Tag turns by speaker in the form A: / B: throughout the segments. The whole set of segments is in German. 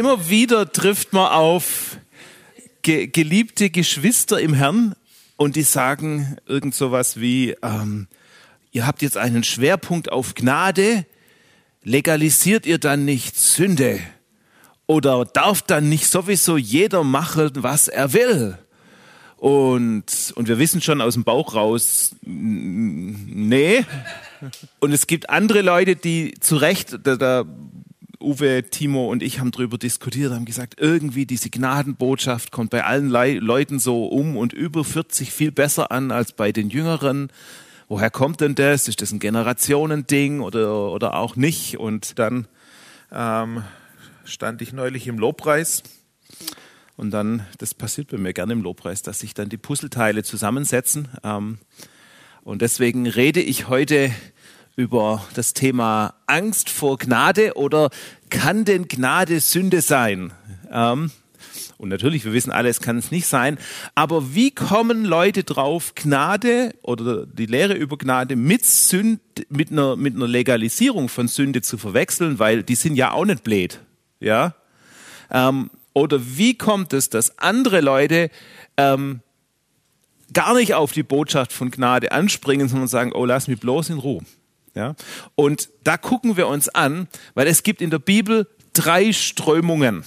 A: immer wieder trifft man auf ge geliebte Geschwister im Herrn und die sagen irgend sowas wie, ähm, ihr habt jetzt einen Schwerpunkt auf Gnade, legalisiert ihr dann nicht Sünde? Oder darf dann nicht sowieso jeder machen, was er will? Und, und wir wissen schon aus dem Bauch raus, nee. Und es gibt andere Leute, die zu Recht, der, der Uwe, Timo und ich haben darüber diskutiert, haben gesagt, irgendwie diese Gnadenbotschaft kommt bei allen Le Leuten so um und über 40 viel besser an als bei den Jüngeren. Woher kommt denn das? Ist das ein Generationending oder, oder auch nicht? Und dann ähm, stand ich neulich im Lobpreis und dann, das passiert bei mir gerne im Lobpreis, dass sich dann die Puzzleteile zusammensetzen. Ähm, und deswegen rede ich heute über das Thema Angst vor Gnade oder kann denn Gnade Sünde sein? Ähm, und natürlich, wir wissen alle, es kann es nicht sein. Aber wie kommen Leute drauf, Gnade oder die Lehre über Gnade mit, Sünd, mit, einer, mit einer Legalisierung von Sünde zu verwechseln? Weil die sind ja auch nicht blöd. Ja? Ähm, oder wie kommt es, dass andere Leute ähm, gar nicht auf die Botschaft von Gnade anspringen, sondern sagen, oh, lass mich bloß in Ruhe. Ja? Und da gucken wir uns an, weil es gibt in der Bibel drei Strömungen.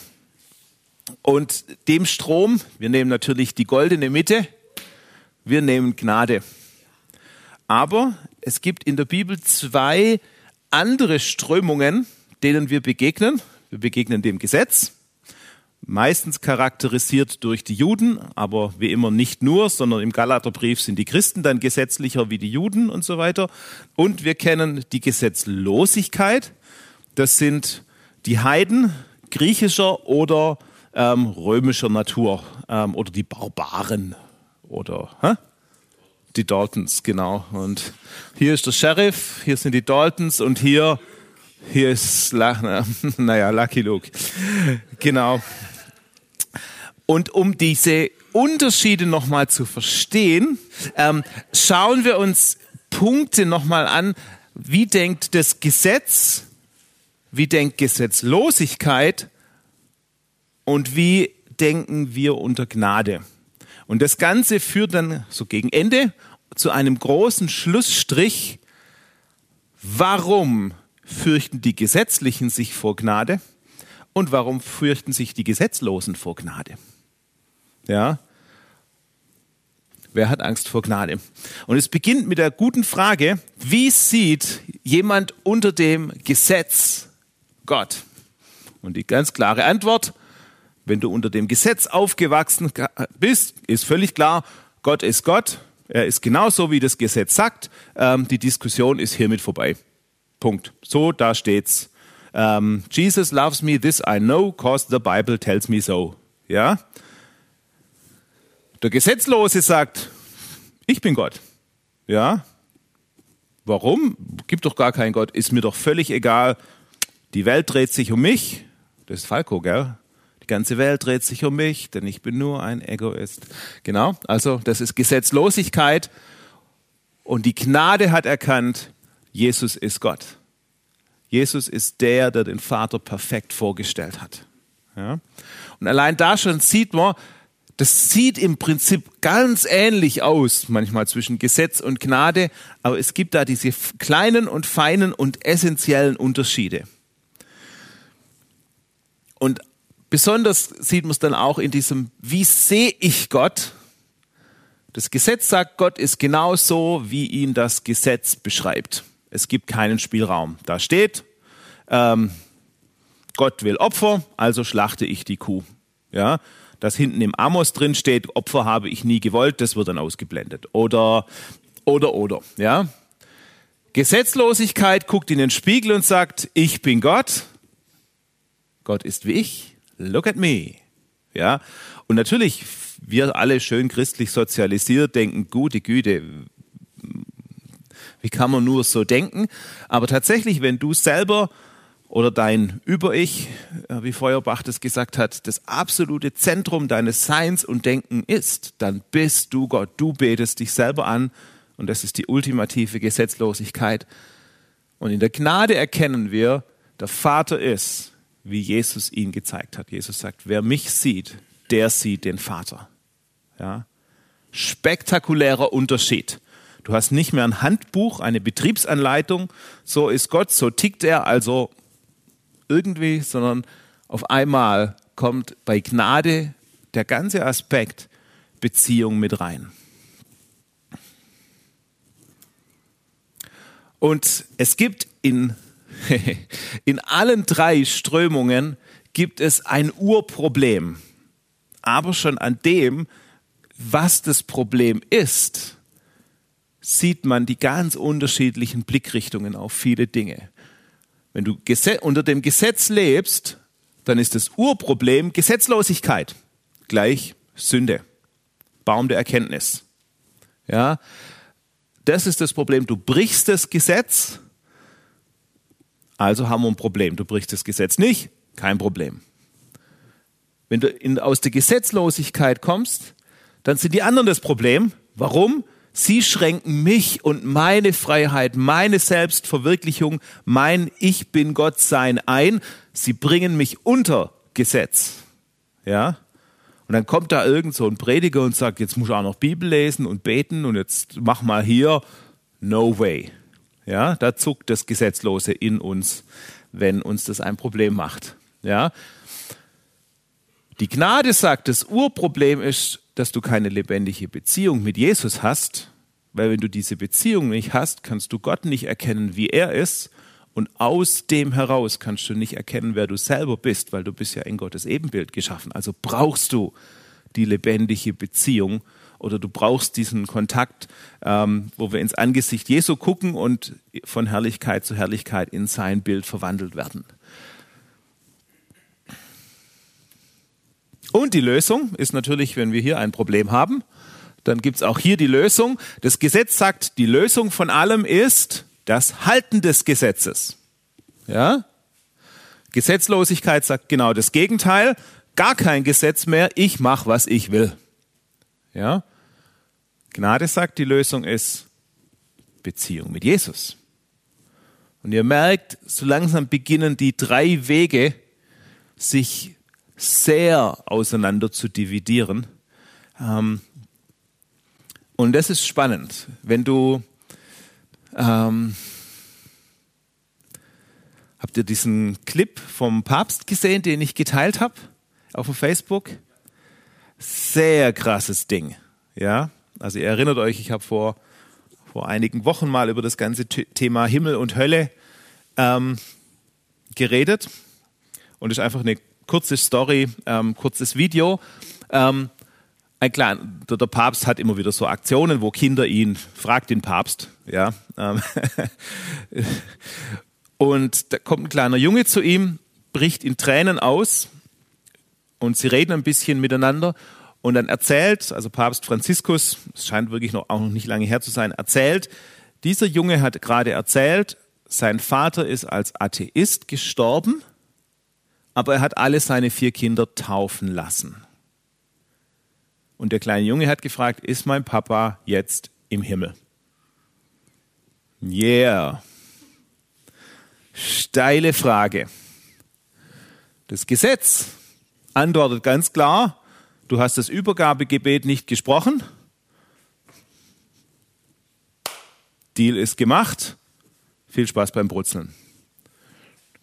A: Und dem Strom, wir nehmen natürlich die goldene Mitte, wir nehmen Gnade. Aber es gibt in der Bibel zwei andere Strömungen, denen wir begegnen. Wir begegnen dem Gesetz meistens charakterisiert durch die Juden, aber wie immer nicht nur, sondern im Galaterbrief sind die Christen dann gesetzlicher wie die Juden und so weiter. Und wir kennen die Gesetzlosigkeit, das sind die Heiden griechischer oder ähm, römischer Natur ähm, oder die Barbaren oder hä? die Daltons, genau. Und hier ist der Sheriff, hier sind die Daltons und hier, hier ist, naja, Lucky Luke. Genau. Und um diese Unterschiede nochmal zu verstehen, ähm, schauen wir uns Punkte nochmal an. Wie denkt das Gesetz? Wie denkt Gesetzlosigkeit? Und wie denken wir unter Gnade? Und das Ganze führt dann so gegen Ende zu einem großen Schlussstrich. Warum fürchten die Gesetzlichen sich vor Gnade? Und warum fürchten sich die Gesetzlosen vor Gnade? Ja. Wer hat Angst vor Gnade? Und es beginnt mit der guten Frage, wie sieht jemand unter dem Gesetz Gott? Und die ganz klare Antwort, wenn du unter dem Gesetz aufgewachsen bist, ist völlig klar, Gott ist Gott, er ist genauso, wie das Gesetz sagt. Ähm, die Diskussion ist hiermit vorbei. Punkt. So, da steht's. Ähm, Jesus loves me, this I know, cause the Bible tells me so. Ja? Der Gesetzlose sagt, ich bin Gott. Ja? Warum? Gibt doch gar keinen Gott. Ist mir doch völlig egal. Die Welt dreht sich um mich. Das ist Falco, gell? Die ganze Welt dreht sich um mich, denn ich bin nur ein Egoist. Genau. Also, das ist Gesetzlosigkeit. Und die Gnade hat erkannt, Jesus ist Gott. Jesus ist der, der den Vater perfekt vorgestellt hat. Ja? Und allein da schon sieht man, das sieht im Prinzip ganz ähnlich aus, manchmal zwischen Gesetz und Gnade, aber es gibt da diese kleinen und feinen und essentiellen Unterschiede. Und besonders sieht man es dann auch in diesem, wie sehe ich Gott? Das Gesetz sagt, Gott ist genauso, wie ihn das Gesetz beschreibt. Es gibt keinen Spielraum. Da steht, ähm, Gott will Opfer, also schlachte ich die Kuh. Ja, dass hinten im Amos drin steht, Opfer habe ich nie gewollt, das wird dann ausgeblendet. Oder, oder, oder, ja. Gesetzlosigkeit guckt in den Spiegel und sagt, ich bin Gott. Gott ist wie ich. Look at me. Ja. Und natürlich, wir alle schön christlich sozialisiert denken, gute Güte, wie kann man nur so denken? Aber tatsächlich, wenn du selber oder dein Über-Ich, äh, wie Feuerbach das gesagt hat, das absolute Zentrum deines Seins und Denken ist, dann bist du Gott. Du betest dich selber an und das ist die ultimative Gesetzlosigkeit. Und in der Gnade erkennen wir, der Vater ist, wie Jesus ihn gezeigt hat. Jesus sagt, wer mich sieht, der sieht den Vater. Ja? Spektakulärer Unterschied. Du hast nicht mehr ein Handbuch, eine Betriebsanleitung, so ist Gott, so tickt er, also irgendwie, sondern auf einmal kommt bei Gnade der ganze Aspekt Beziehung mit rein. Und es gibt in, in allen drei Strömungen gibt es ein Urproblem. Aber schon an dem, was das Problem ist, sieht man die ganz unterschiedlichen Blickrichtungen auf viele Dinge. Wenn du unter dem Gesetz lebst, dann ist das Urproblem Gesetzlosigkeit gleich Sünde. Baum der Erkenntnis. Ja, das ist das Problem. Du brichst das Gesetz, also haben wir ein Problem. Du brichst das Gesetz nicht, kein Problem. Wenn du in, aus der Gesetzlosigkeit kommst, dann sind die anderen das Problem. Warum? Sie schränken mich und meine Freiheit, meine Selbstverwirklichung, mein Ich bin Gott sein ein. Sie bringen mich unter Gesetz. Ja? Und dann kommt da irgend so ein Prediger und sagt, jetzt muss ich auch noch Bibel lesen und beten und jetzt mach mal hier. No way. Ja, da zuckt das Gesetzlose in uns, wenn uns das ein Problem macht. Ja. Die Gnade sagt, das Urproblem ist, dass du keine lebendige Beziehung mit Jesus hast, weil wenn du diese Beziehung nicht hast, kannst du Gott nicht erkennen, wie er ist und aus dem heraus kannst du nicht erkennen, wer du selber bist, weil du bist ja in Gottes Ebenbild geschaffen. Also brauchst du die lebendige Beziehung oder du brauchst diesen Kontakt, ähm, wo wir ins Angesicht Jesu gucken und von Herrlichkeit zu Herrlichkeit in sein Bild verwandelt werden. Und die Lösung ist natürlich, wenn wir hier ein Problem haben, dann gibt es auch hier die Lösung. Das Gesetz sagt, die Lösung von allem ist das Halten des Gesetzes. Ja? Gesetzlosigkeit sagt genau das Gegenteil. Gar kein Gesetz mehr. Ich mache, was ich will. Ja? Gnade sagt, die Lösung ist Beziehung mit Jesus. Und ihr merkt, so langsam beginnen die drei Wege sich sehr auseinander zu dividieren. Ähm, und das ist spannend. Wenn du, ähm, habt ihr diesen Clip vom Papst gesehen, den ich geteilt habe auf Facebook? Sehr krasses Ding. Ja, also ihr erinnert euch, ich habe vor, vor einigen Wochen mal über das ganze Thema Himmel und Hölle ähm, geredet. Und es ist einfach eine kurze Story, ähm, kurzes Video. Ähm, ein klein, der, der, Papst hat immer wieder so Aktionen, wo Kinder ihn, fragt den Papst, ja. Ähm, und da kommt ein kleiner Junge zu ihm, bricht in Tränen aus und sie reden ein bisschen miteinander und dann erzählt, also Papst Franziskus, es scheint wirklich noch, auch noch nicht lange her zu sein, erzählt, dieser Junge hat gerade erzählt, sein Vater ist als Atheist gestorben, aber er hat alle seine vier Kinder taufen lassen. Und der kleine Junge hat gefragt, ist mein Papa jetzt im Himmel? Yeah. Steile Frage. Das Gesetz antwortet ganz klar, du hast das Übergabegebet nicht gesprochen. Deal ist gemacht. Viel Spaß beim Brutzeln.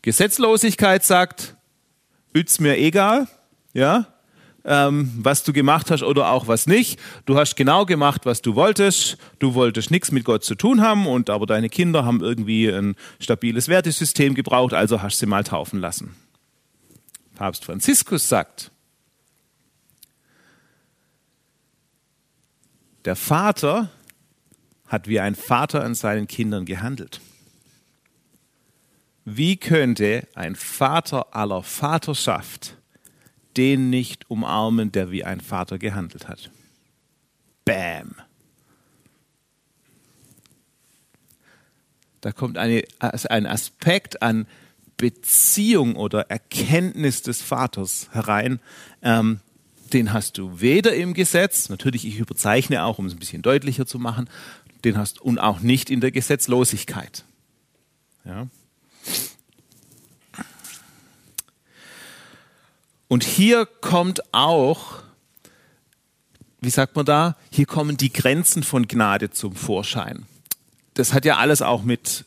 A: Gesetzlosigkeit sagt, ist mir egal, ja, ähm, was du gemacht hast oder auch was nicht. Du hast genau gemacht, was du wolltest. Du wolltest nichts mit Gott zu tun haben und aber deine Kinder haben irgendwie ein stabiles Wertesystem gebraucht, also hast sie mal taufen lassen. Papst Franziskus sagt, der Vater hat wie ein Vater an seinen Kindern gehandelt. Wie könnte ein Vater aller Vaterschaft den nicht umarmen, der wie ein Vater gehandelt hat. Bam. Da kommt eine, also ein Aspekt an Beziehung oder Erkenntnis des Vaters herein. Ähm, den hast du weder im Gesetz, natürlich ich überzeichne auch, um es ein bisschen deutlicher zu machen, den hast und auch nicht in der Gesetzlosigkeit. Ja. Und hier kommt auch, wie sagt man da, hier kommen die Grenzen von Gnade zum Vorschein. Das hat ja alles auch mit,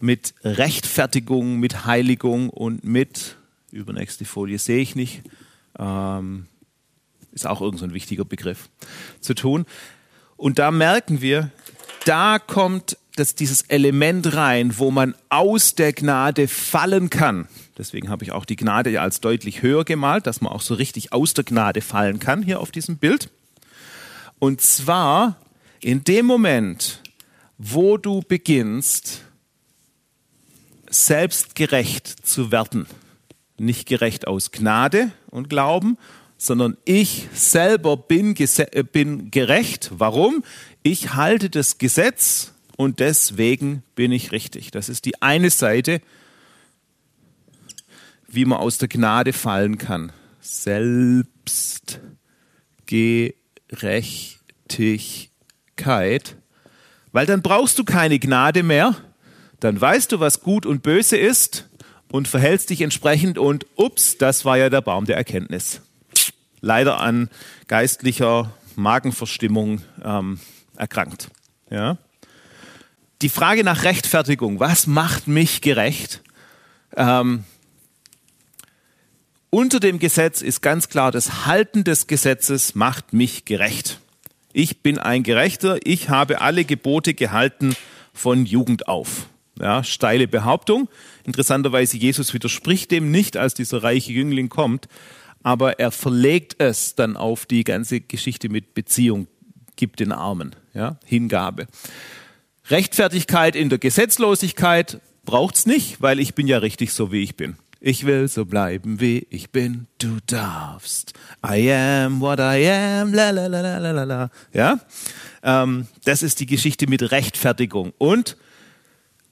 A: mit Rechtfertigung, mit Heiligung und mit, übernächste Folie sehe ich nicht, ähm, ist auch irgendein so wichtiger Begriff zu tun. Und da merken wir, da kommt das, dieses Element rein, wo man aus der Gnade fallen kann. Deswegen habe ich auch die Gnade ja als deutlich höher gemalt, dass man auch so richtig aus der Gnade fallen kann hier auf diesem Bild. Und zwar in dem Moment, wo du beginnst, selbstgerecht zu werden. Nicht gerecht aus Gnade und Glauben, sondern ich selber bin, äh, bin gerecht. Warum? Ich halte das Gesetz und deswegen bin ich richtig. Das ist die eine Seite, wie man aus der Gnade fallen kann. Selbstgerechtigkeit. Weil dann brauchst du keine Gnade mehr, dann weißt du, was gut und böse ist und verhältst dich entsprechend und ups, das war ja der Baum der Erkenntnis. Leider an geistlicher Magenverstimmung ähm, erkrankt. Ja? Die Frage nach Rechtfertigung, was macht mich gerecht? Ähm, unter dem Gesetz ist ganz klar, das Halten des Gesetzes macht mich gerecht. Ich bin ein Gerechter, ich habe alle Gebote gehalten von Jugend auf. Ja, steile Behauptung. Interessanterweise, Jesus widerspricht dem nicht, als dieser reiche Jüngling kommt, aber er verlegt es dann auf die ganze Geschichte mit Beziehung, gibt den Armen, ja, Hingabe. Rechtfertigkeit in der Gesetzlosigkeit braucht's nicht, weil ich bin ja richtig so, wie ich bin. Ich will so bleiben, wie ich bin. Du darfst. I am what I am. La, la, la, la, la, la. Ja? Ähm, das ist die Geschichte mit Rechtfertigung. Und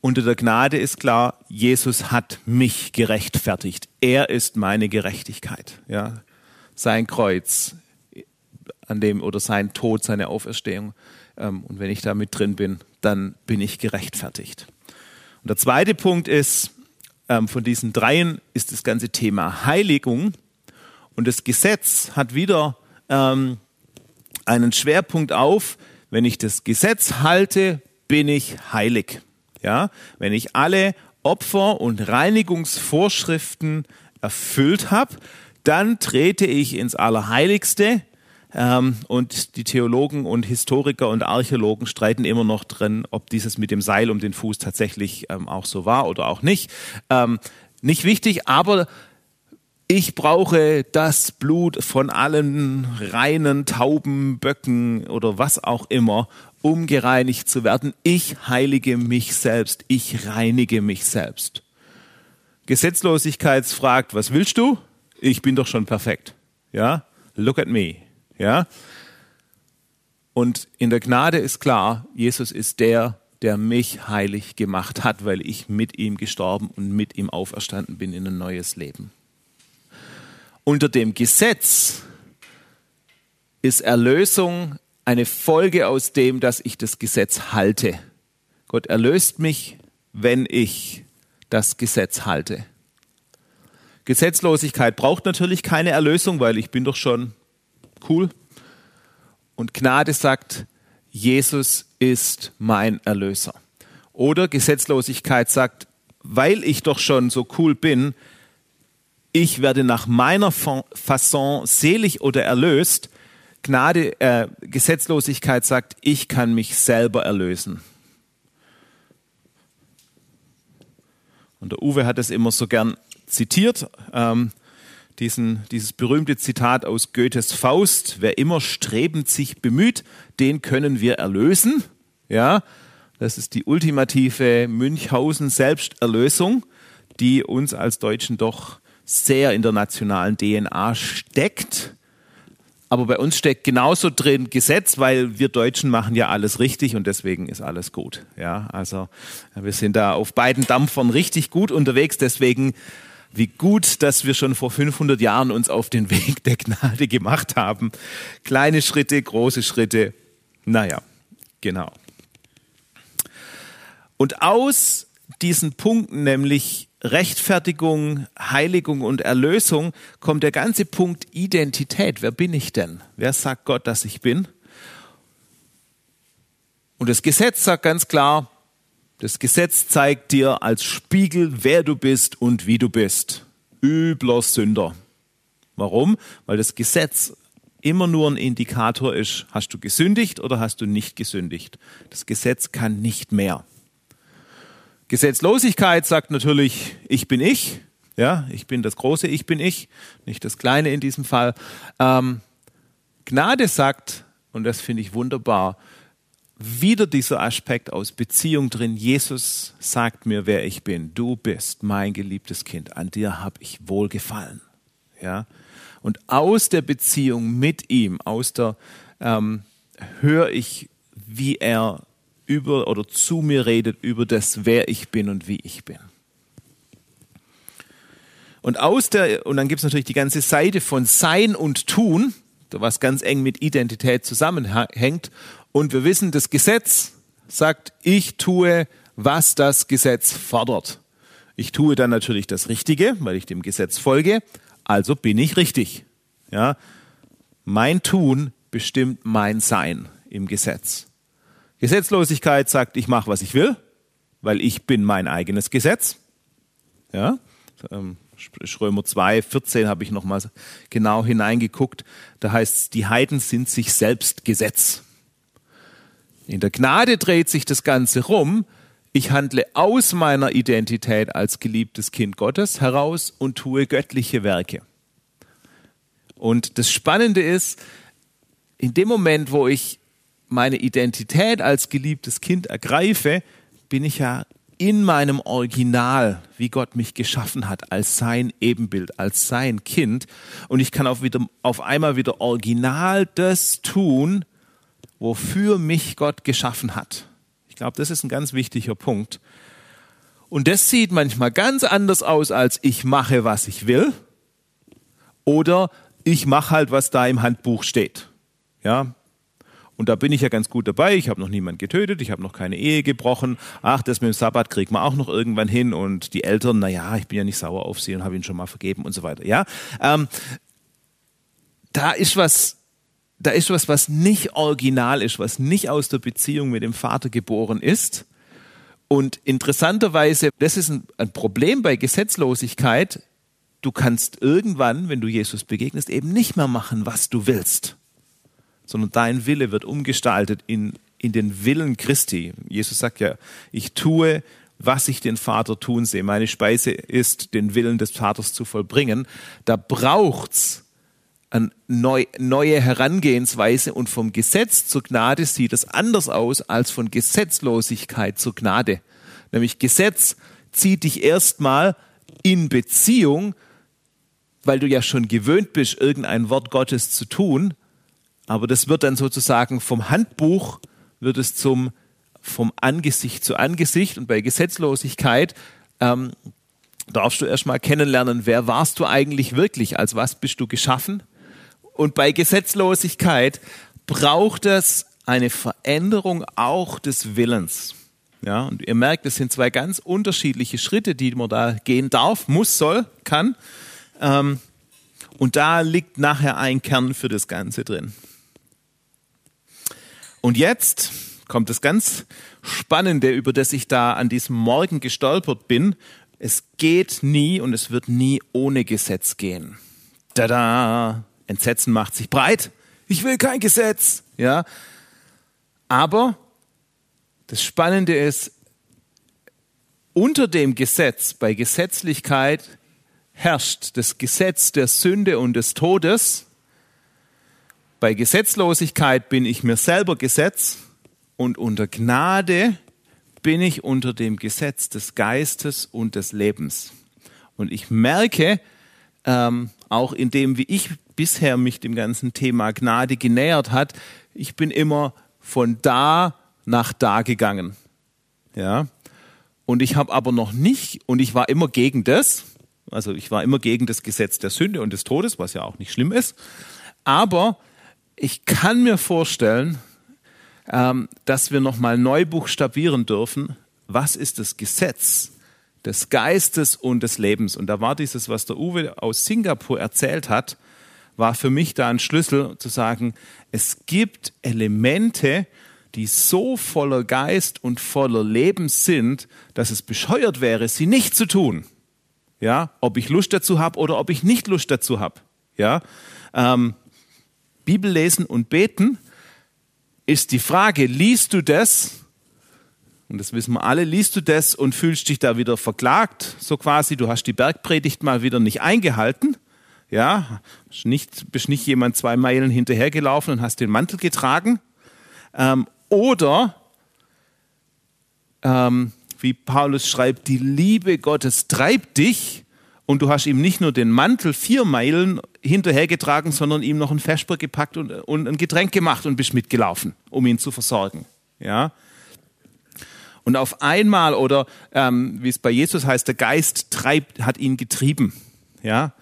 A: unter der Gnade ist klar, Jesus hat mich gerechtfertigt. Er ist meine Gerechtigkeit. Ja? Sein Kreuz, an dem, oder sein Tod, seine Auferstehung. Ähm, und wenn ich da mit drin bin, dann bin ich gerechtfertigt. Und der zweite Punkt ist, ähm, von diesen dreien ist das ganze Thema Heiligung. Und das Gesetz hat wieder ähm, einen Schwerpunkt auf, wenn ich das Gesetz halte, bin ich heilig. Ja, wenn ich alle Opfer- und Reinigungsvorschriften erfüllt habe, dann trete ich ins Allerheiligste ähm, und die Theologen und Historiker und Archäologen streiten immer noch drin, ob dieses mit dem Seil um den Fuß tatsächlich ähm, auch so war oder auch nicht. Ähm, nicht wichtig, aber ich brauche das Blut von allen reinen Tauben, Böcken oder was auch immer, um gereinigt zu werden. Ich heilige mich selbst. Ich reinige mich selbst. Gesetzlosigkeit fragt, was willst du? Ich bin doch schon perfekt. Ja? Look at me. Ja? Und in der Gnade ist klar, Jesus ist der, der mich heilig gemacht hat, weil ich mit ihm gestorben und mit ihm auferstanden bin in ein neues Leben. Unter dem Gesetz ist Erlösung eine Folge aus dem, dass ich das Gesetz halte. Gott erlöst mich, wenn ich das Gesetz halte. Gesetzlosigkeit braucht natürlich keine Erlösung, weil ich bin doch schon Cool. Und Gnade sagt, Jesus ist mein Erlöser. Oder Gesetzlosigkeit sagt, weil ich doch schon so cool bin, ich werde nach meiner Fasson selig oder erlöst. Gnade, äh, Gesetzlosigkeit sagt, ich kann mich selber erlösen. Und der Uwe hat es immer so gern zitiert. Ähm, diesen, dieses berühmte Zitat aus Goethes Faust, wer immer strebend sich bemüht, den können wir erlösen. Ja, das ist die ultimative Münchhausen-Selbsterlösung, die uns als Deutschen doch sehr in der nationalen DNA steckt. Aber bei uns steckt genauso drin Gesetz, weil wir Deutschen machen ja alles richtig und deswegen ist alles gut. Ja, also wir sind da auf beiden Dampfern richtig gut unterwegs. Deswegen wie gut, dass wir schon vor 500 Jahren uns auf den Weg der Gnade gemacht haben. Kleine Schritte, große Schritte. Naja, genau. Und aus diesen Punkten, nämlich Rechtfertigung, Heiligung und Erlösung, kommt der ganze Punkt Identität. Wer bin ich denn? Wer sagt Gott, dass ich bin? Und das Gesetz sagt ganz klar, das Gesetz zeigt dir als Spiegel, wer du bist und wie du bist. Übler Sünder. Warum? Weil das Gesetz immer nur ein Indikator ist, hast du gesündigt oder hast du nicht gesündigt. Das Gesetz kann nicht mehr. Gesetzlosigkeit sagt natürlich, ich bin ich. Ja, ich bin das große Ich bin ich, nicht das kleine in diesem Fall. Ähm, Gnade sagt, und das finde ich wunderbar, wieder dieser Aspekt aus Beziehung drin. Jesus sagt mir, wer ich bin. Du bist mein geliebtes Kind. An dir habe ich wohlgefallen. Ja, und aus der Beziehung mit ihm, aus der ähm, höre ich, wie er über oder zu mir redet über das, wer ich bin und wie ich bin. Und aus der, und dann gibt es natürlich die ganze Seite von Sein und Tun, was ganz eng mit Identität zusammenhängt. Und wir wissen, das Gesetz sagt, ich tue, was das Gesetz fordert. Ich tue dann natürlich das Richtige, weil ich dem Gesetz folge. Also bin ich richtig. Ja, mein Tun bestimmt mein Sein im Gesetz. Gesetzlosigkeit sagt, ich mache, was ich will, weil ich bin mein eigenes Gesetz. Ja, ähm, Römer 2, 14 habe ich nochmal genau hineingeguckt. Da heißt es, die Heiden sind sich selbst Gesetz. In der Gnade dreht sich das Ganze rum. Ich handle aus meiner Identität als geliebtes Kind Gottes heraus und tue göttliche Werke. Und das Spannende ist, in dem Moment, wo ich meine Identität als geliebtes Kind ergreife, bin ich ja in meinem Original, wie Gott mich geschaffen hat, als sein Ebenbild, als sein Kind. Und ich kann auf, wieder, auf einmal wieder original das tun, wofür mich Gott geschaffen hat. Ich glaube, das ist ein ganz wichtiger Punkt. Und das sieht manchmal ganz anders aus, als ich mache, was ich will. Oder ich mache halt, was da im Handbuch steht. Ja, und da bin ich ja ganz gut dabei. Ich habe noch niemand getötet, ich habe noch keine Ehe gebrochen. Ach, das mit dem Sabbat kriegt man auch noch irgendwann hin. Und die Eltern, na ja, ich bin ja nicht sauer auf sie und habe ihnen schon mal vergeben und so weiter. Ja, ähm, da ist was, da ist was, was nicht original ist, was nicht aus der Beziehung mit dem Vater geboren ist. Und interessanterweise, das ist ein, ein Problem bei Gesetzlosigkeit. Du kannst irgendwann, wenn du Jesus begegnest, eben nicht mehr machen, was du willst sondern dein Wille wird umgestaltet in, in den Willen Christi. Jesus sagt ja, ich tue, was ich den Vater tun sehe. Meine Speise ist, den Willen des Vaters zu vollbringen. Da braucht's neu, neue Herangehensweise und vom Gesetz zur Gnade sieht es anders aus als von Gesetzlosigkeit zur Gnade. Nämlich Gesetz zieht dich erstmal in Beziehung, weil du ja schon gewöhnt bist, irgendein Wort Gottes zu tun aber das wird dann sozusagen vom Handbuch wird es zum vom Angesicht zu Angesicht und bei Gesetzlosigkeit ähm, darfst du erstmal kennenlernen, wer warst du eigentlich wirklich, als was bist du geschaffen. Und bei Gesetzlosigkeit braucht es eine Veränderung auch des Willens. Ja, und ihr merkt, es sind zwei ganz unterschiedliche Schritte, die man da gehen darf, muss, soll, kann. Ähm, und da liegt nachher ein Kern für das Ganze drin. Und jetzt kommt das ganz Spannende, über das ich da an diesem Morgen gestolpert bin. Es geht nie und es wird nie ohne Gesetz gehen. Tada! Entsetzen macht sich breit. Ich will kein Gesetz. Ja. Aber das Spannende ist, unter dem Gesetz, bei Gesetzlichkeit herrscht das Gesetz der Sünde und des Todes bei Gesetzlosigkeit bin ich mir selber Gesetz und unter Gnade bin ich unter dem Gesetz des Geistes und des Lebens. Und ich merke, ähm, auch in dem, wie ich bisher mich dem ganzen Thema Gnade genähert hat, ich bin immer von da nach da gegangen. Ja. Und ich habe aber noch nicht, und ich war immer gegen das, also ich war immer gegen das Gesetz der Sünde und des Todes, was ja auch nicht schlimm ist. Aber ich kann mir vorstellen, ähm, dass wir nochmal neu buchstabieren dürfen, was ist das Gesetz des Geistes und des Lebens? Und da war dieses, was der Uwe aus Singapur erzählt hat, war für mich da ein Schlüssel zu sagen, es gibt Elemente, die so voller Geist und voller Leben sind, dass es bescheuert wäre, sie nicht zu tun. Ja, ob ich Lust dazu habe oder ob ich nicht Lust dazu habe. Ja, ähm, Bibel lesen und beten ist die Frage, liest du das? Und das wissen wir alle, liest du das und fühlst dich da wieder verklagt, so quasi, du hast die Bergpredigt mal wieder nicht eingehalten, ja, bist nicht, bist nicht jemand zwei Meilen hinterhergelaufen und hast den Mantel getragen, ähm, oder ähm, wie Paulus schreibt, die Liebe Gottes treibt dich und du hast ihm nicht nur den Mantel vier Meilen hinterhergetragen, sondern ihm noch ein Vesper gepackt und, und ein Getränk gemacht und bist mitgelaufen, um ihn zu versorgen. Ja. Und auf einmal, oder ähm, wie es bei Jesus heißt, der Geist treibt, hat ihn getrieben. Ja.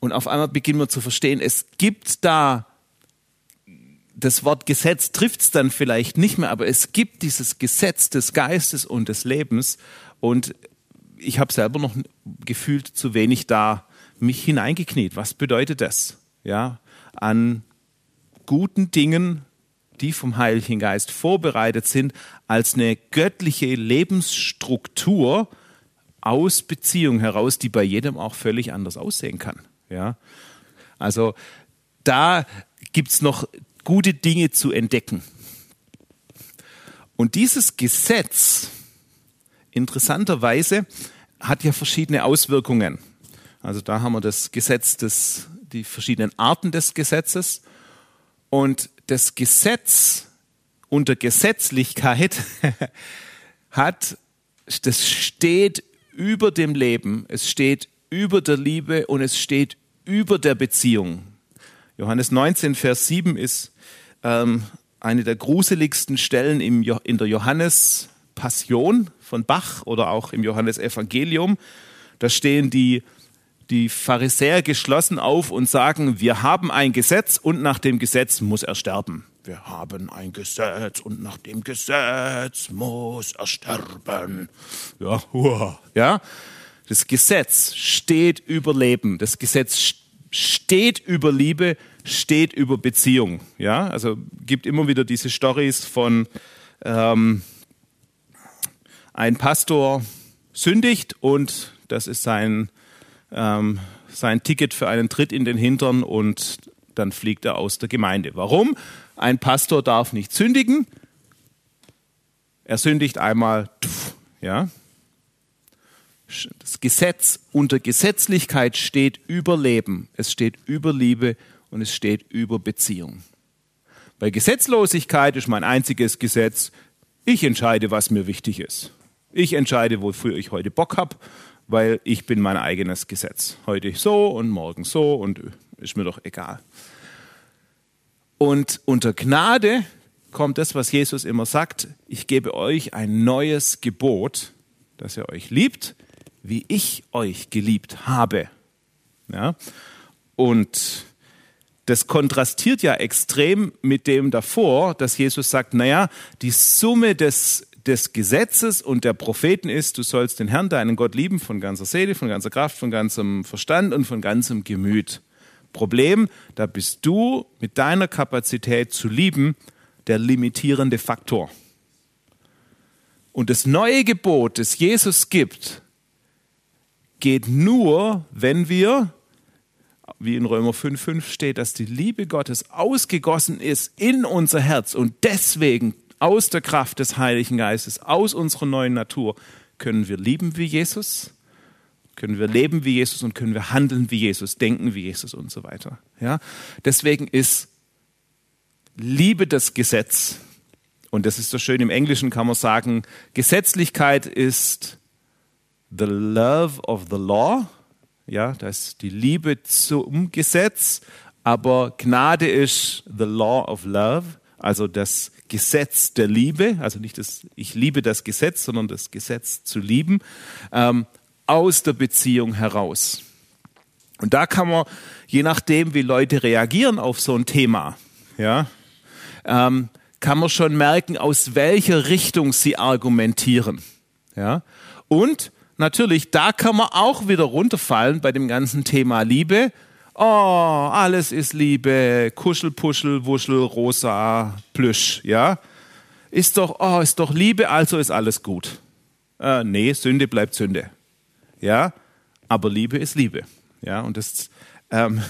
A: Und auf einmal beginnen wir zu verstehen, es gibt da das Wort Gesetz trifft es dann vielleicht nicht mehr, aber es gibt dieses Gesetz des Geistes und des Lebens und ich habe selber noch gefühlt zu wenig da mich hineingekniet. Was bedeutet das? Ja, an guten Dingen, die vom Heiligen Geist vorbereitet sind, als eine göttliche Lebensstruktur aus Beziehung heraus, die bei jedem auch völlig anders aussehen kann. Ja, also da gibt's noch gute Dinge zu entdecken. Und dieses Gesetz, interessanterweise, hat ja verschiedene Auswirkungen. Also da haben wir das Gesetz des, die verschiedenen Arten des Gesetzes. Und das Gesetz unter Gesetzlichkeit hat, das steht über dem Leben, es steht über der Liebe und es steht über der Beziehung. Johannes 19, Vers 7 ist ähm, eine der gruseligsten Stellen im, in der Johannes Passion von Bach oder auch im Johannes Evangelium. Da stehen die, die Pharisäer geschlossen auf und sagen, wir haben ein Gesetz und nach dem Gesetz muss er sterben. Wir haben ein Gesetz und nach dem Gesetz muss er sterben. Ja, hua, ja. Das Gesetz steht über Leben. Das Gesetz steht über Liebe steht über Beziehung. Ja, also gibt immer wieder diese Stories von ähm, ein Pastor sündigt und das ist sein, ähm, sein Ticket für einen Tritt in den Hintern und dann fliegt er aus der Gemeinde. Warum? Ein Pastor darf nicht sündigen. Er sündigt einmal, ja. Das Gesetz unter Gesetzlichkeit steht über Leben. Es steht über Liebe und es steht über Beziehung. Bei Gesetzlosigkeit ist mein einziges Gesetz, ich entscheide, was mir wichtig ist. Ich entscheide, wofür ich heute Bock habe, weil ich bin mein eigenes Gesetz. Heute so und morgen so und ist mir doch egal. Und unter Gnade kommt das, was Jesus immer sagt, ich gebe euch ein neues Gebot, dass ihr euch liebt, wie ich euch geliebt habe. Ja? Und das kontrastiert ja extrem mit dem davor, dass Jesus sagt, naja, die Summe des, des Gesetzes und der Propheten ist, du sollst den Herrn, deinen Gott lieben, von ganzer Seele, von ganzer Kraft, von ganzem Verstand und von ganzem Gemüt. Problem, da bist du mit deiner Kapazität zu lieben der limitierende Faktor. Und das neue Gebot, das Jesus gibt, geht nur, wenn wir wie in Römer 5,5 steht, dass die Liebe Gottes ausgegossen ist in unser Herz und deswegen aus der Kraft des Heiligen Geistes, aus unserer neuen Natur, können wir lieben wie Jesus, können wir leben wie Jesus und können wir handeln wie Jesus, denken wie Jesus und so weiter. Ja? Deswegen ist Liebe das Gesetz. Und das ist so schön, im Englischen kann man sagen, Gesetzlichkeit ist the love of the law ja, das ist die Liebe zum Gesetz, aber Gnade ist the law of love, also das Gesetz der Liebe, also nicht das, ich liebe das Gesetz, sondern das Gesetz zu lieben, ähm, aus der Beziehung heraus. Und da kann man, je nachdem, wie Leute reagieren auf so ein Thema, ja, ähm, kann man schon merken, aus welcher Richtung sie argumentieren. Ja? Und natürlich, da kann man auch wieder runterfallen bei dem ganzen Thema Liebe. Oh, alles ist Liebe, Kuschel, Puschel, Wuschel, Rosa, Plüsch, ja. Ist doch, oh, ist doch Liebe, also ist alles gut. Äh, nee, Sünde bleibt Sünde. Ja, aber Liebe ist Liebe. Ja, und das, ähm,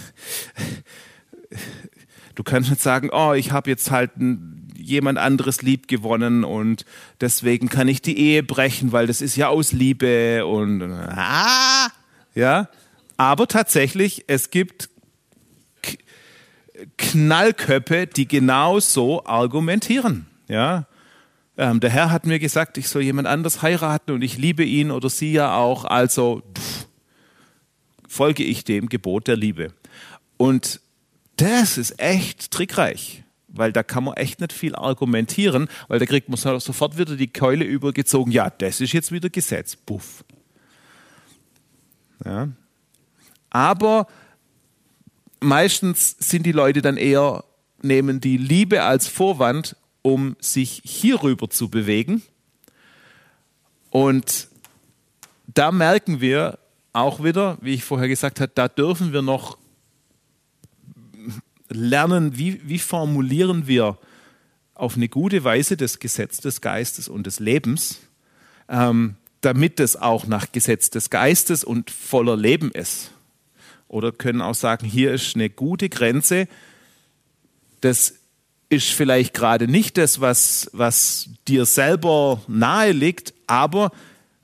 A: du kannst nicht sagen, oh, ich habe jetzt halt ein, jemand anderes Lieb gewonnen und deswegen kann ich die Ehe brechen, weil das ist ja aus Liebe und ah, ja. Aber tatsächlich, es gibt Knallköpfe, die genau so argumentieren. Ja, ähm, der Herr hat mir gesagt, ich soll jemand anders heiraten und ich liebe ihn oder sie ja auch. Also pff, folge ich dem Gebot der Liebe. Und das ist echt trickreich, weil da kann man echt nicht viel argumentieren, weil da kriegt man sofort wieder die Keule übergezogen. Ja, das ist jetzt wieder Gesetz. Puff. Ja. Aber meistens sind die Leute dann eher, nehmen die Liebe als Vorwand, um sich hierüber zu bewegen. Und da merken wir auch wieder, wie ich vorher gesagt habe, da dürfen wir noch lernen, wie, wie formulieren wir auf eine gute Weise das Gesetz des Geistes und des Lebens, ähm, damit es auch nach Gesetz des Geistes und voller Leben ist. Oder können auch sagen, hier ist eine gute Grenze. Das ist vielleicht gerade nicht das, was, was dir selber nahe liegt, aber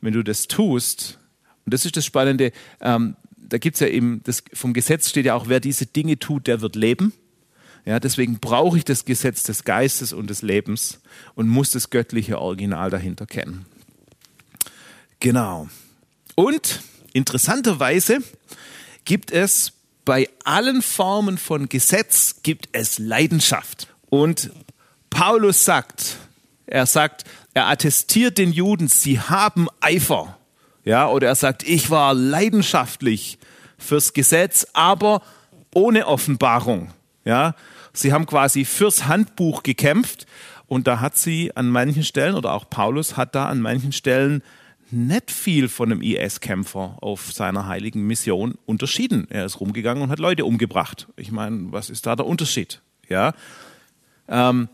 A: wenn du das tust, und das ist das Spannende, ähm, da gibt es ja eben, das, vom Gesetz steht ja auch, wer diese Dinge tut, der wird leben. Ja, deswegen brauche ich das Gesetz des Geistes und des Lebens und muss das göttliche Original dahinter kennen. Genau. Und interessanterweise gibt es bei allen Formen von Gesetz gibt es Leidenschaft. Und Paulus sagt, er sagt, er attestiert den Juden, sie haben Eifer. Ja, oder er sagt, ich war leidenschaftlich fürs Gesetz, aber ohne Offenbarung. Ja, sie haben quasi fürs Handbuch gekämpft und da hat sie an manchen Stellen oder auch Paulus hat da an manchen Stellen nicht viel von einem IS-Kämpfer auf seiner heiligen Mission unterschieden. Er ist rumgegangen und hat Leute umgebracht. Ich meine, was ist da der Unterschied? Ja. Ähm,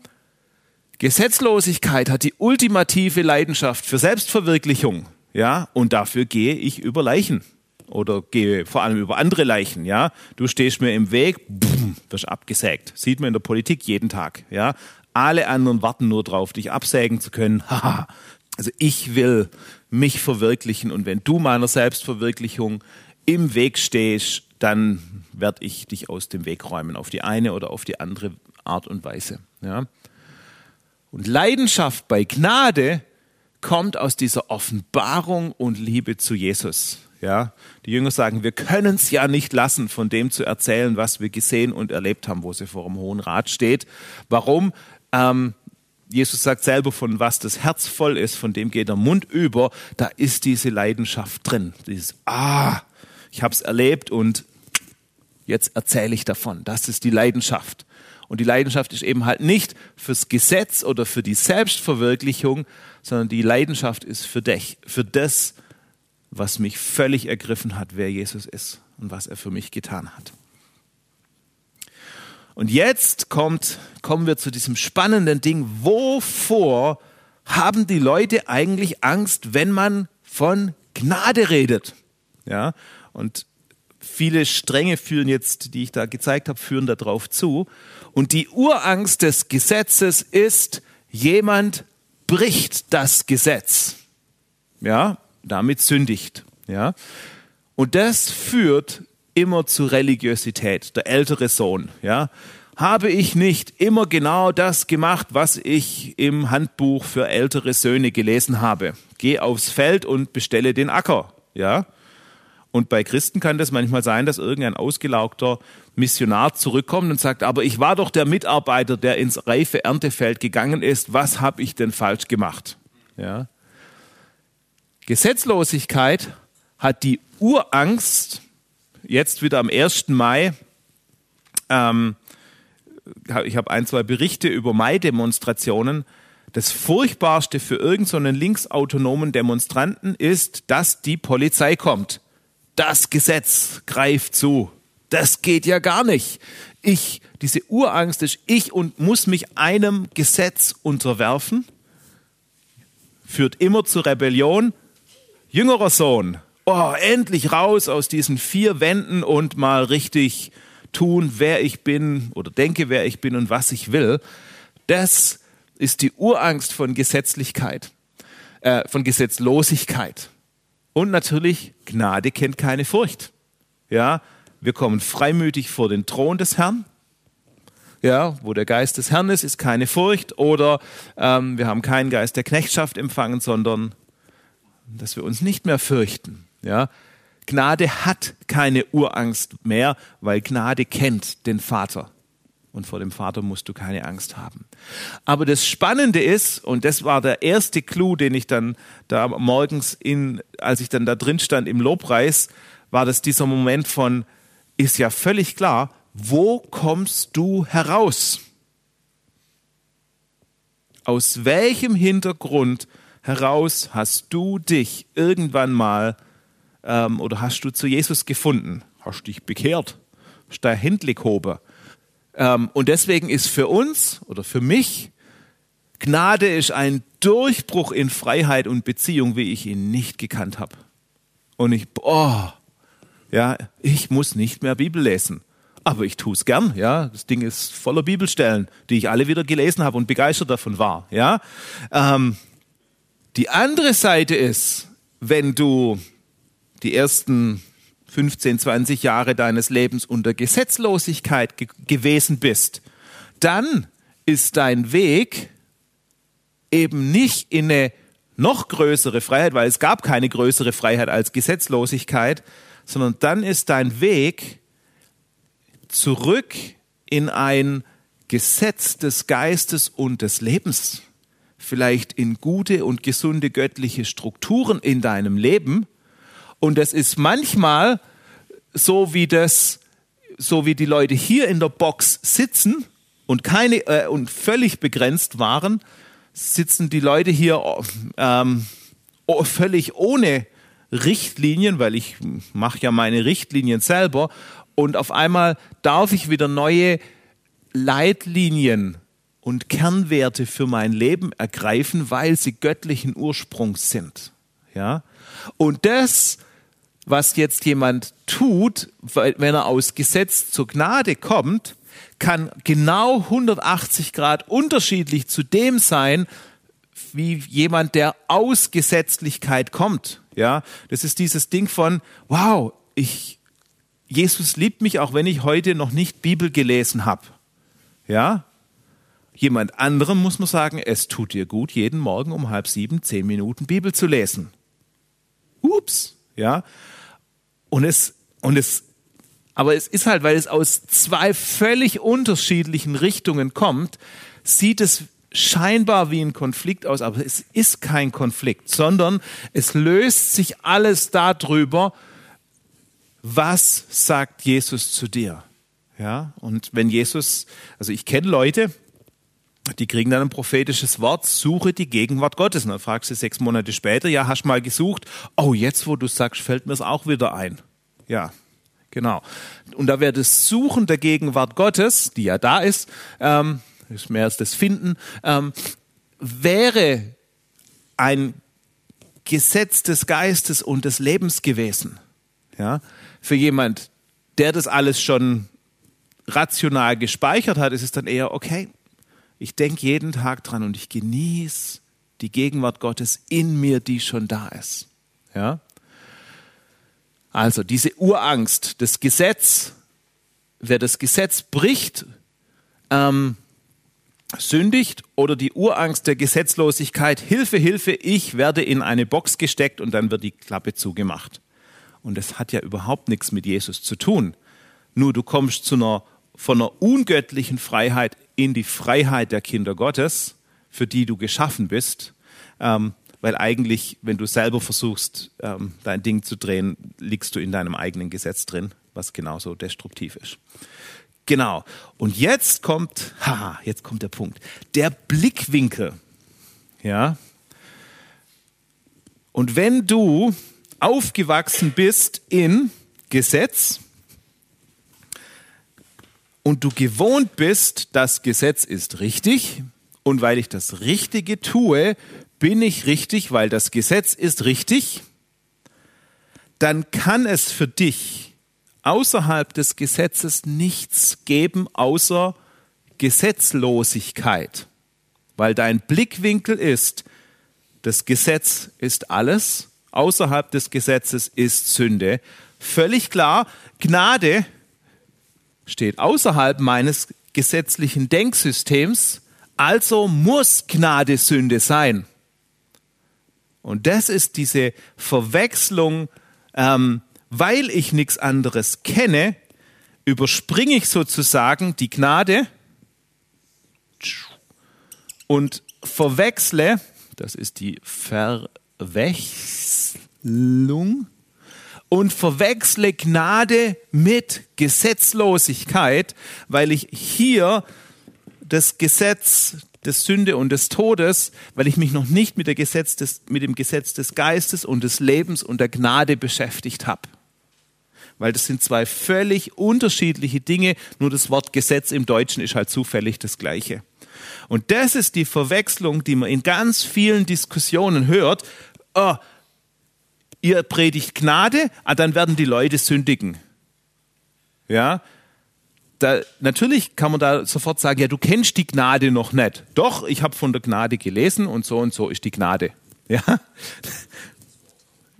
A: Gesetzlosigkeit hat die ultimative Leidenschaft für Selbstverwirklichung. Ja, und dafür gehe ich über Leichen oder gehe vor allem über andere Leichen. Ja, du stehst mir im Weg, boom, wirst abgesägt. Sieht man in der Politik jeden Tag. Ja, alle anderen warten nur drauf, dich absägen zu können. Haha. Also ich will mich verwirklichen und wenn du meiner Selbstverwirklichung im Weg stehst, dann werde ich dich aus dem Weg räumen auf die eine oder auf die andere Art und Weise. Ja. Und Leidenschaft bei Gnade kommt aus dieser Offenbarung und Liebe zu Jesus. Ja, die Jünger sagen, wir können es ja nicht lassen, von dem zu erzählen, was wir gesehen und erlebt haben, wo sie vor dem Hohen Rat steht. Warum? Ähm, Jesus sagt selber, von was das Herz voll ist, von dem geht der Mund über. Da ist diese Leidenschaft drin. Dieses Ah, ich habe es erlebt und jetzt erzähle ich davon. Das ist die Leidenschaft. Und die Leidenschaft ist eben halt nicht fürs Gesetz oder für die Selbstverwirklichung, sondern die Leidenschaft ist für dich, für das, was mich völlig ergriffen hat, wer Jesus ist und was er für mich getan hat. Und jetzt kommt, kommen wir zu diesem spannenden Ding. Wovor haben die Leute eigentlich Angst, wenn man von Gnade redet? Ja, und viele Stränge führen jetzt, die ich da gezeigt habe, führen darauf zu. Und die Urangst des Gesetzes ist, jemand bricht das Gesetz. Ja, damit sündigt. Ja, und das führt immer zu Religiosität. Der ältere Sohn, ja, habe ich nicht immer genau das gemacht, was ich im Handbuch für ältere Söhne gelesen habe. Geh aufs Feld und bestelle den Acker, ja. Und bei Christen kann das manchmal sein, dass irgendein ausgelaugter Missionar zurückkommt und sagt, aber ich war doch der Mitarbeiter, der ins reife Erntefeld gegangen ist. Was habe ich denn falsch gemacht? Ja. Gesetzlosigkeit hat die Urangst, jetzt wieder am 1. Mai, ähm, ich habe ein, zwei Berichte über Mai-Demonstrationen. Das Furchtbarste für irgendeinen so linksautonomen Demonstranten ist, dass die Polizei kommt. Das Gesetz greift zu. Das geht ja gar nicht. Ich, diese Urangst ist ich und muss mich einem Gesetz unterwerfen, führt immer zu Rebellion. Jüngerer Sohn, oh, endlich raus aus diesen vier Wänden und mal richtig tun, wer ich bin oder denke, wer ich bin und was ich will. Das ist die Urangst von Gesetzlichkeit, äh, von Gesetzlosigkeit. Und natürlich, Gnade kennt keine Furcht. Ja, wir kommen freimütig vor den Thron des Herrn. Ja, wo der Geist des Herrn ist, ist keine Furcht. Oder ähm, wir haben keinen Geist der Knechtschaft empfangen, sondern dass wir uns nicht mehr fürchten. Ja, Gnade hat keine Urangst mehr, weil Gnade kennt den Vater. Und vor dem Vater musst du keine Angst haben. Aber das Spannende ist, und das war der erste Clou, den ich dann da morgens in, als ich dann da drin stand im Lobpreis, war das dieser Moment von, ist ja völlig klar, wo kommst du heraus? Aus welchem Hintergrund heraus hast du dich irgendwann mal ähm, oder hast du zu Jesus gefunden? Hast dich bekehrt? Hast du Händlich gehoben? Ähm, und deswegen ist für uns oder für mich Gnade ist ein Durchbruch in Freiheit und Beziehung, wie ich ihn nicht gekannt habe. Und ich, boah, ja, ich muss nicht mehr Bibel lesen. Aber ich tue es gern, ja. Das Ding ist voller Bibelstellen, die ich alle wieder gelesen habe und begeistert davon war, ja. Ähm, die andere Seite ist, wenn du die ersten 15, 20 Jahre deines Lebens unter Gesetzlosigkeit ge gewesen bist, dann ist dein Weg eben nicht in eine noch größere Freiheit, weil es gab keine größere Freiheit als Gesetzlosigkeit, sondern dann ist dein Weg zurück in ein Gesetz des Geistes und des Lebens, vielleicht in gute und gesunde göttliche Strukturen in deinem Leben. Und es ist manchmal so wie das, so wie die Leute hier in der Box sitzen und keine äh, und völlig begrenzt waren, sitzen die Leute hier ähm, völlig ohne Richtlinien, weil ich mache ja meine Richtlinien selber und auf einmal darf ich wieder neue Leitlinien und Kernwerte für mein Leben ergreifen, weil sie göttlichen Ursprungs sind. Ja? Und das, was jetzt jemand tut, wenn er aus Gesetz zur Gnade kommt, kann genau 180 Grad unterschiedlich zu dem sein, wie jemand, der aus Gesetzlichkeit kommt. Ja, das ist dieses Ding von, wow, ich, Jesus liebt mich, auch wenn ich heute noch nicht Bibel gelesen habe. Ja, jemand anderem muss man sagen, es tut dir gut, jeden Morgen um halb sieben, zehn Minuten Bibel zu lesen. Ups, ja. Und es, und es, aber es ist halt, weil es aus zwei völlig unterschiedlichen Richtungen kommt, sieht es scheinbar wie ein Konflikt aus, aber es ist kein Konflikt, sondern es löst sich alles darüber, was sagt Jesus zu dir? Ja, und wenn Jesus, also ich kenne Leute, die kriegen dann ein prophetisches Wort, suche die Gegenwart Gottes. Und dann fragst du sechs Monate später, ja, hast mal gesucht? Oh, jetzt, wo du sagst, fällt mir es auch wieder ein. Ja, genau. Und da wäre das Suchen der Gegenwart Gottes, die ja da ist, ähm, ist mehr als das Finden, ähm, wäre ein Gesetz des Geistes und des Lebens gewesen. Ja, für jemand, der das alles schon rational gespeichert hat, ist es dann eher, okay, ich denke jeden Tag dran und ich genieße die Gegenwart Gottes in mir, die schon da ist. Ja? Also diese Urangst, das Gesetz, wer das Gesetz bricht, ähm, sündigt oder die Urangst der Gesetzlosigkeit, Hilfe, Hilfe, ich werde in eine Box gesteckt und dann wird die Klappe zugemacht. Und das hat ja überhaupt nichts mit Jesus zu tun. Nur du kommst zu einer, von einer ungöttlichen Freiheit in die Freiheit der Kinder Gottes, für die du geschaffen bist. Ähm, weil eigentlich, wenn du selber versuchst, ähm, dein Ding zu drehen, liegst du in deinem eigenen Gesetz drin, was genauso destruktiv ist. Genau. Und jetzt kommt, haha, jetzt kommt der Punkt. Der Blickwinkel. Ja. Und wenn du aufgewachsen bist in Gesetz und du gewohnt bist, das Gesetz ist richtig. Und weil ich das Richtige tue, bin ich richtig, weil das Gesetz ist richtig, dann kann es für dich außerhalb des Gesetzes nichts geben außer Gesetzlosigkeit, weil dein Blickwinkel ist, das Gesetz ist alles, außerhalb des Gesetzes ist Sünde. Völlig klar, Gnade steht außerhalb meines gesetzlichen Denksystems, also muss Gnade Sünde sein. Und das ist diese Verwechslung, ähm, weil ich nichts anderes kenne, überspringe ich sozusagen die Gnade und verwechsle, das ist die Verwechslung, und verwechsle Gnade mit Gesetzlosigkeit, weil ich hier das Gesetz des Sünde und des Todes, weil ich mich noch nicht mit, des, mit dem Gesetz des Geistes und des Lebens und der Gnade beschäftigt habe. Weil das sind zwei völlig unterschiedliche Dinge, nur das Wort Gesetz im Deutschen ist halt zufällig das gleiche. Und das ist die Verwechslung, die man in ganz vielen Diskussionen hört. Oh, ihr predigt Gnade, ah, dann werden die Leute sündigen. Ja, da, natürlich kann man da sofort sagen, ja, du kennst die Gnade noch nicht. Doch, ich habe von der Gnade gelesen und so und so ist die Gnade. Ja,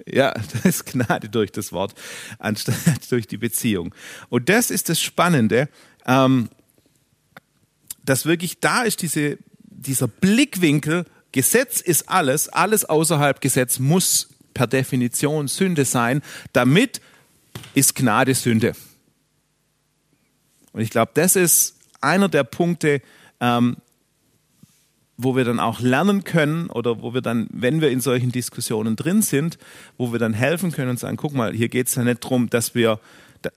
A: ja, das ist Gnade durch das Wort, anstatt durch die Beziehung. Und das ist das Spannende, ähm, dass wirklich da ist diese, dieser Blickwinkel, Gesetz ist alles, alles außerhalb Gesetz muss per Definition Sünde sein, damit ist Gnade Sünde. Und ich glaube, das ist einer der Punkte, ähm, wo wir dann auch lernen können oder wo wir dann, wenn wir in solchen Diskussionen drin sind, wo wir dann helfen können und sagen, guck mal, hier geht es ja nicht darum, dass wir,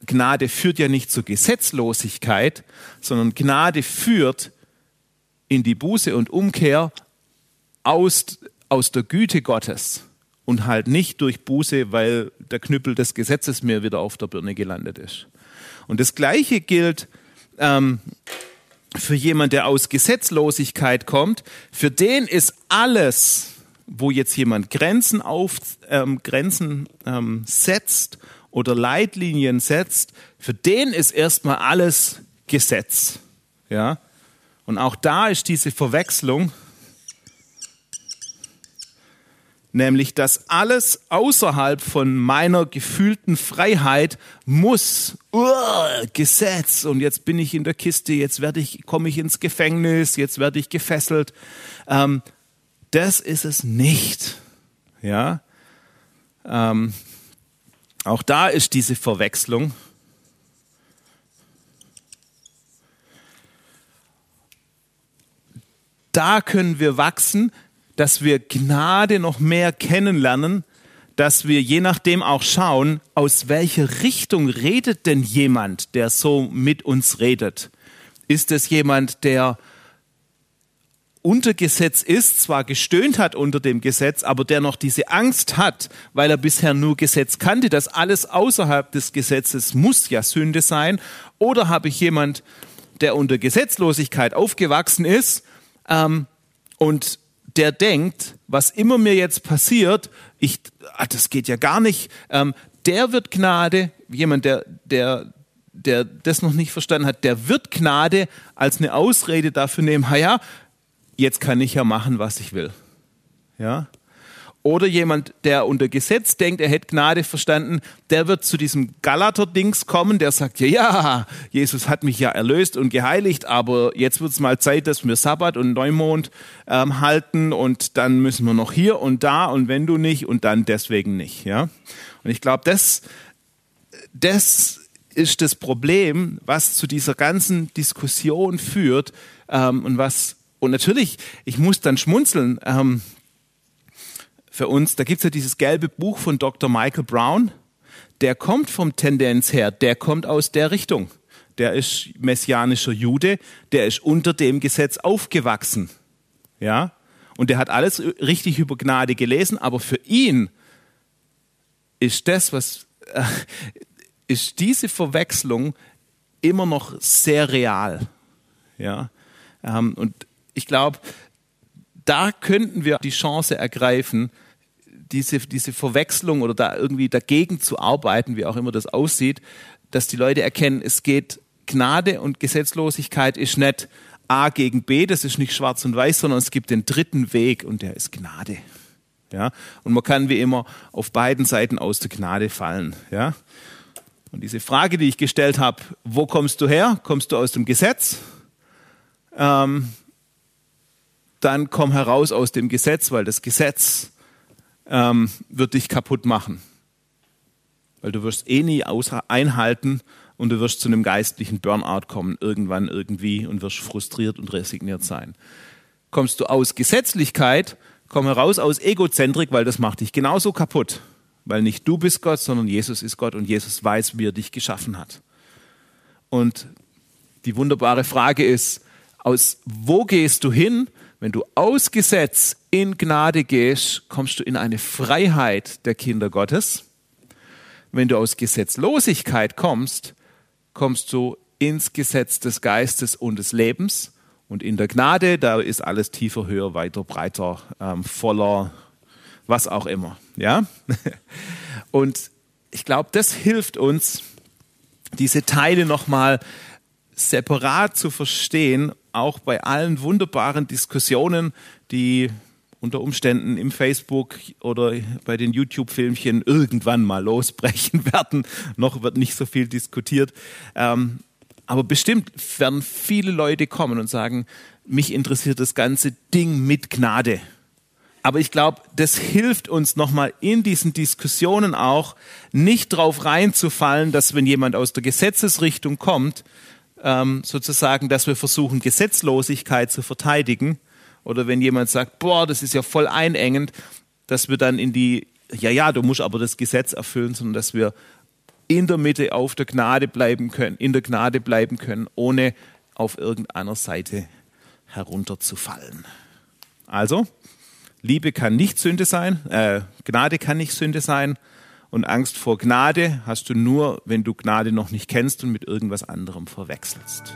A: Gnade führt ja nicht zur Gesetzlosigkeit, sondern Gnade führt in die Buße und Umkehr aus, aus der Güte Gottes und halt nicht durch Buße, weil der Knüppel des Gesetzes mir wieder auf der Birne gelandet ist. Und das Gleiche gilt ähm, für jemand, der aus Gesetzlosigkeit kommt. Für den ist alles, wo jetzt jemand Grenzen auf ähm, Grenzen ähm, setzt oder Leitlinien setzt, für den ist erstmal alles Gesetz. Ja? Und auch da ist diese Verwechslung nämlich dass alles außerhalb von meiner gefühlten Freiheit muss Gesetz und jetzt bin ich in der Kiste, jetzt werde ich komme ich ins Gefängnis, jetzt werde ich gefesselt. Ähm, das ist es nicht, ja. Ähm, auch da ist diese Verwechslung. Da können wir wachsen, dass wir Gnade noch mehr kennenlernen, dass wir je nachdem auch schauen, aus welcher Richtung redet denn jemand, der so mit uns redet. Ist es jemand, der unter Gesetz ist, zwar gestöhnt hat unter dem Gesetz, aber der noch diese Angst hat, weil er bisher nur Gesetz kannte, dass alles außerhalb des Gesetzes muss ja Sünde sein? Oder habe ich jemand, der unter Gesetzlosigkeit aufgewachsen ist ähm, und der denkt, was immer mir jetzt passiert, ich, ah, das geht ja gar nicht, ähm, der wird Gnade, jemand, der, der, der das noch nicht verstanden hat, der wird Gnade als eine Ausrede dafür nehmen, ja, jetzt kann ich ja machen, was ich will. Ja? Oder jemand, der unter Gesetz denkt, er hätte Gnade verstanden, der wird zu diesem Galater-Dings kommen, der sagt, ja, ja, Jesus hat mich ja erlöst und geheiligt, aber jetzt wird es mal Zeit, dass wir Sabbat und Neumond ähm, halten und dann müssen wir noch hier und da und wenn du nicht und dann deswegen nicht. Ja? Und ich glaube, das, das ist das Problem, was zu dieser ganzen Diskussion führt ähm, und was und natürlich, ich muss dann schmunzeln. Ähm, für uns. Da gibt es ja dieses gelbe Buch von Dr. Michael Brown. Der kommt vom Tendenz her, der kommt aus der Richtung. der ist messianischer Jude, der ist unter dem Gesetz aufgewachsen. Ja? Und der hat alles richtig über Gnade gelesen, aber für ihn ist das, was, äh, ist diese Verwechslung immer noch sehr real. Ja? Ähm, und ich glaube, da könnten wir die Chance ergreifen, diese, diese Verwechslung oder da irgendwie dagegen zu arbeiten, wie auch immer das aussieht, dass die Leute erkennen, es geht Gnade und Gesetzlosigkeit ist nicht A gegen B, das ist nicht schwarz und weiß, sondern es gibt den dritten Weg und der ist Gnade. Ja? Und man kann wie immer auf beiden Seiten aus der Gnade fallen. Ja? Und diese Frage, die ich gestellt habe, wo kommst du her? Kommst du aus dem Gesetz? Ähm, dann komm heraus aus dem Gesetz, weil das Gesetz ähm, wird dich kaputt machen. Weil du wirst eh nie einhalten und du wirst zu einem geistlichen Burnout kommen, irgendwann irgendwie und wirst frustriert und resigniert sein. Kommst du aus Gesetzlichkeit, komm heraus aus Egozentrik, weil das macht dich genauso kaputt. Weil nicht du bist Gott, sondern Jesus ist Gott und Jesus weiß, wie er dich geschaffen hat. Und die wunderbare Frage ist, aus wo gehst du hin? Wenn du aus Gesetz in Gnade gehst, kommst du in eine Freiheit der Kinder Gottes. Wenn du aus Gesetzlosigkeit kommst, kommst du ins Gesetz des Geistes und des Lebens. Und in der Gnade, da ist alles tiefer, höher, weiter, breiter, ähm, voller, was auch immer. Ja? Und ich glaube, das hilft uns, diese Teile nochmal separat zu verstehen, auch bei allen wunderbaren Diskussionen, die unter Umständen im Facebook oder bei den YouTube-Filmchen irgendwann mal losbrechen werden. Noch wird nicht so viel diskutiert. Ähm, aber bestimmt werden viele Leute kommen und sagen, mich interessiert das ganze Ding mit Gnade. Aber ich glaube, das hilft uns nochmal in diesen Diskussionen auch, nicht drauf reinzufallen, dass wenn jemand aus der Gesetzesrichtung kommt, ähm, sozusagen, dass wir versuchen, Gesetzlosigkeit zu verteidigen, oder wenn jemand sagt, boah, das ist ja voll einengend, dass wir dann in die, ja, ja, du musst aber das Gesetz erfüllen, sondern dass wir in der Mitte auf der Gnade bleiben können, in der Gnade bleiben können, ohne auf irgendeiner Seite herunterzufallen. Also, Liebe kann nicht Sünde sein, äh, Gnade kann nicht Sünde sein und Angst vor Gnade hast du nur, wenn du Gnade noch nicht kennst und mit irgendwas anderem verwechselst.